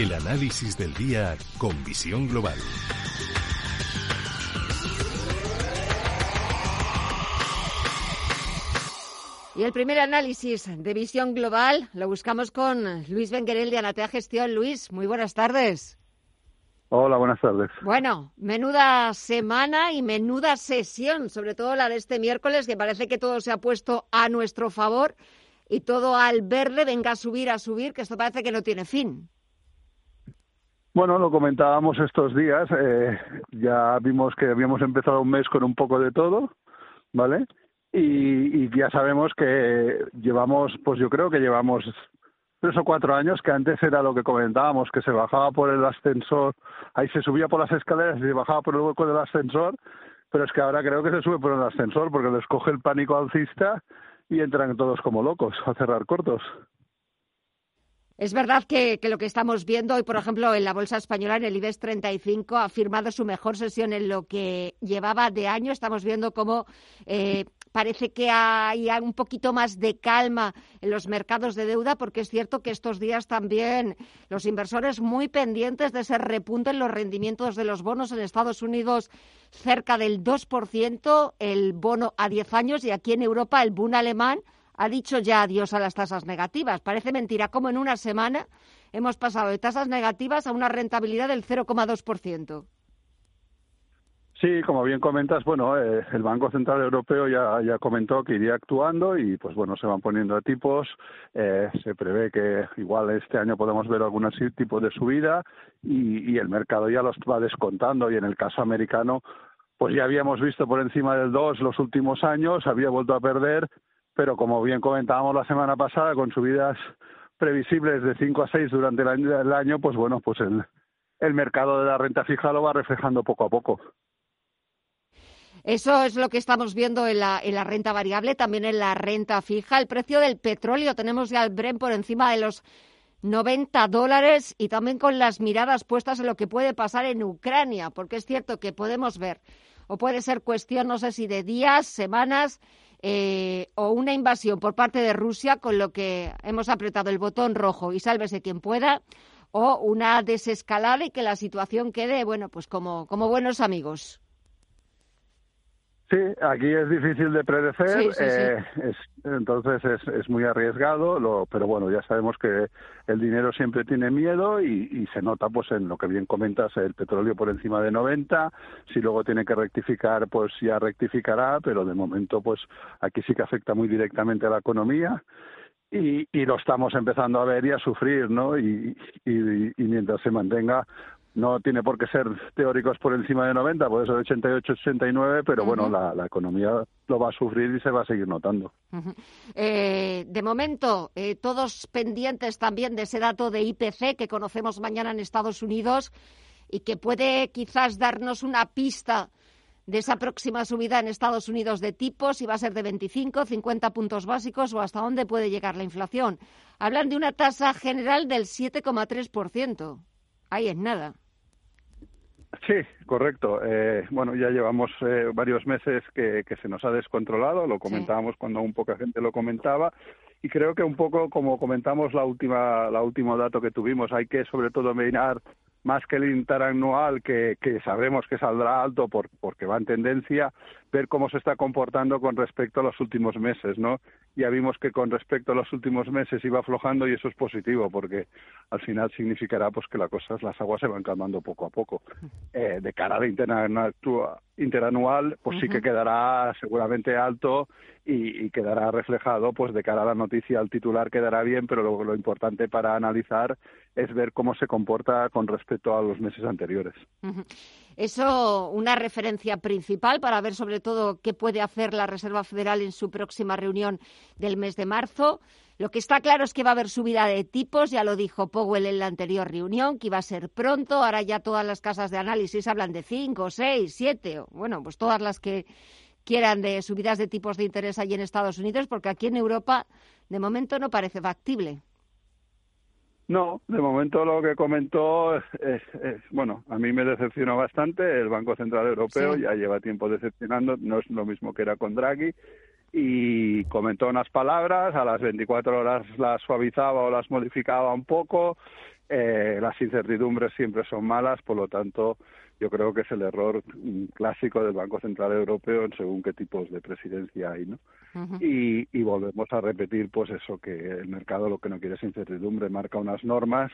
El análisis del día con visión global. Y el primer análisis de visión global lo buscamos con Luis Benguerel de Anatea Gestión. Luis, muy buenas tardes. Hola, buenas tardes. Bueno, menuda semana y menuda sesión, sobre todo la de este miércoles, que parece que todo se ha puesto a nuestro favor y todo al verde venga a subir, a subir, que esto parece que no tiene fin. Bueno, lo comentábamos estos días. Eh, ya vimos que habíamos empezado un mes con un poco de todo, ¿vale? Y, ya sabemos que llevamos, pues yo creo que llevamos tres o cuatro años, que antes era lo que comentábamos, que se bajaba por el ascensor, ahí se subía por las escaleras y se bajaba por el hueco del ascensor, pero es que ahora creo que se sube por el ascensor porque les coge el pánico alcista y entran todos como locos a cerrar cortos. Es verdad que, lo que estamos viendo hoy, por ejemplo, en la bolsa española, en el IBEX 35, ha firmado su mejor sesión en lo que llevaba de año. Estamos viendo cómo eh, parece que hay un poquito más de calma en los mercados de deuda, porque es cierto que estos días también los inversores muy pendientes de ese repunte en los rendimientos de los bonos en Estados Unidos cerca del 2%, el bono a 10 años, y aquí en Europa el bono alemán ha dicho ya adiós a las tasas negativas. Parece mentira cómo en una semana hemos pasado de tasas negativas a una rentabilidad del 0,2%. Sí, como bien comentas, bueno, eh, el Banco Central Europeo ya, ya comentó que iría actuando y, pues bueno, se van poniendo a tipos. Eh, se prevé que igual este año podemos ver algún tipo de subida y, el mercado ya los va descontando. Y en el caso americano, pues ya habíamos visto por encima del 2 los últimos años, había vuelto a perder pero como bien comentábamos la semana pasada, con subidas previsibles de 5 a 6 durante el año, pues bueno, pues el, el mercado de la renta fija lo va reflejando poco a poco. Eso es lo que estamos viendo en la, en la renta variable, también en la renta fija. El precio del petróleo, tenemos ya el Bren por encima de los 90 dólares y también con las miradas puestas en lo que puede pasar en Ucrania, porque es cierto que podemos ver, o puede ser cuestión, no sé si de días, semanas, eh, o una invasión por parte de Rusia, con lo que hemos apretado el botón rojo y sálvese quien pueda, o una desescalada y que la situación quede, bueno, pues como, como buenos amigos. Sí, aquí es difícil de predecir, eh, entonces es, es, muy arriesgado, lo, pero bueno, ya sabemos que el dinero siempre tiene miedo y, y, se nota pues en lo que bien comentas, el petróleo por encima de 90, si luego tiene que rectificar, pues ya rectificará, pero de momento pues aquí sí que afecta muy directamente a la economía. Y, y, lo estamos empezando a ver y a sufrir, ¿no? Y, y, y, mientras se mantenga no tiene por qué ser teóricos por encima de 90, puede ser 88, 89, pero bueno, la, economía lo va a sufrir y se va a seguir notando. eh, de momento, eh, todos pendientes también de ese dato de IPC que conocemos mañana en Estados Unidos y que puede quizás darnos una pista de esa próxima subida en Estados Unidos de tipos, si va a ser de 25, 50 puntos básicos o hasta dónde puede llegar la inflación. Hablan de una tasa general del 7,3%. Ahí es nada. Sí, correcto. Eh, bueno, ya llevamos eh, varios meses que, que, se nos ha descontrolado, lo comentábamos cuando un poca gente lo comentaba, y creo que un poco como comentamos la última, la último dato que tuvimos, hay que sobre todo mirar más que el interanual, que, que sabremos que saldrá alto por, porque va en tendencia, ver cómo se está comportando con respecto a los últimos meses, ¿no? Ya vimos que con respecto a los últimos meses iba aflojando y eso es positivo porque al final significará pues que las cosas, las aguas se van calmando poco a poco. Eh, de cara al interanual, pues sí que quedará seguramente alto y, y, quedará reflejado, pues de cara a la noticia, al titular quedará bien, pero lo, lo importante para analizar es ver cómo se comporta con respecto a los meses anteriores. Eso, una referencia principal para ver sobre sobre todo qué puede hacer la Reserva Federal en su próxima reunión del mes de marzo. Lo que está claro es que va a haber subida de tipos, ya lo dijo Powell en la anterior reunión, que iba a ser pronto. Ahora ya todas las casas de análisis hablan de cinco, seis, siete, bueno, pues todas las que quieran de subidas de tipos de interés allí en Estados Unidos, porque aquí en Europa de momento no parece factible. No, de momento lo que comentó es, bueno, a mí me decepcionó bastante. El Banco Central Europeo ya lleva tiempo decepcionando, no es lo mismo que era con Draghi y comentó unas palabras, a las 24 horas las suavizaba o las modificaba un poco. Eh, las incertidumbres siempre son malas, por lo tanto, yo creo que es el error clásico del Banco Central Europeo en según qué tipos de presidencia hay, ¿no? y, y, volvemos a repetir, pues eso, que el mercado lo que no quiere es incertidumbre, marca unas normas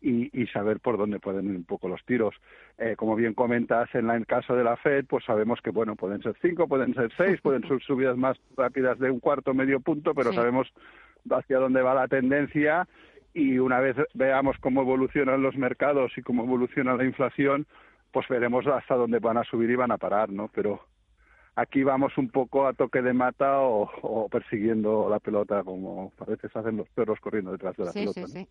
y, saber por dónde pueden ir un poco los tiros. Eh, como bien comentas, en el caso de la Fed, pues sabemos que, bueno, pueden ser cinco, pueden ser seis, pueden ser subidas más rápidas de un cuarto, medio punto, pero sabemos hacia dónde va la tendencia y una vez veamos cómo evolucionan los mercados y cómo evoluciona la inflación, pues veremos hasta dónde van a subir y van a parar, ¿no? Pero aquí vamos un poco a toque de mata o, persiguiendo la pelota, como parece hacen los perros corriendo detrás de la pelota. Sí, sí.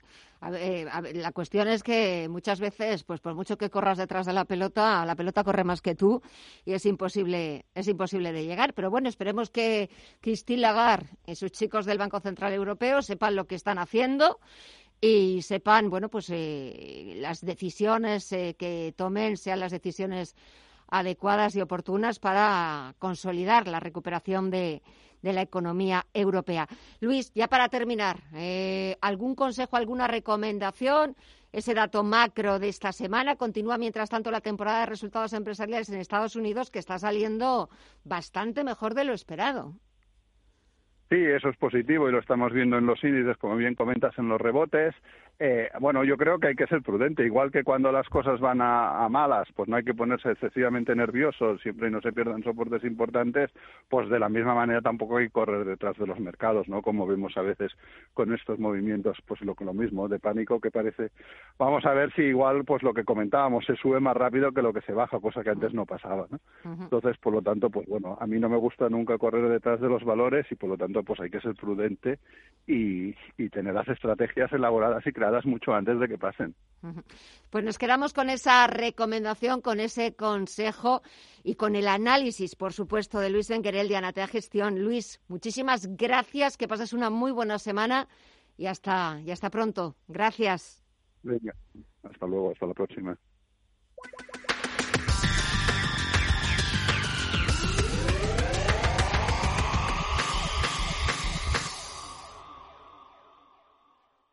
Eh, la cuestión es que muchas veces, pues por mucho que corras detrás de la pelota, la pelota corre más que tú y es imposible, es imposible de llegar. Pero bueno, esperemos que Christine Lagarde y sus chicos del Banco Central Europeo sepan lo que están haciendo y sepan, bueno, pues eh, las decisiones eh, que tomen sean las decisiones adecuadas y oportunas para consolidar la recuperación de, la economía europea. Luis, ya para terminar, eh, ¿algún consejo, alguna recomendación? Ese dato macro de esta semana continúa, mientras tanto, la temporada de resultados empresariales en Estados Unidos, que está saliendo bastante mejor de lo esperado. Sí, eso es positivo y lo estamos viendo en los índices, como bien comentas, en los rebotes. Eh, bueno, yo creo que hay que ser prudente, igual que cuando las cosas van a, malas, pues no hay que ponerse excesivamente nervioso, siempre y no se pierdan soportes importantes, pues de la misma manera tampoco hay que correr detrás de los mercados, ¿no? Como vemos a veces con estos movimientos, pues lo, lo mismo, de pánico que parece. Vamos a ver si igual, pues lo que comentábamos, se sube más rápido que lo que se baja, cosa que antes no pasaba, ¿no? Entonces, por lo tanto, pues bueno, a mí no me gusta nunca correr detrás de los valores y por lo tanto, pues hay que ser prudente y, y tener las estrategias elaboradas y creadas mucho antes de que pasen. Pues nos quedamos con esa recomendación, con ese consejo y con el análisis, por supuesto, de Luis Benguerel de Anatea Gestión. Luis, muchísimas gracias, que pases una muy buena semana y hasta, y hasta pronto. Gracias. Venga, hasta luego, hasta la próxima.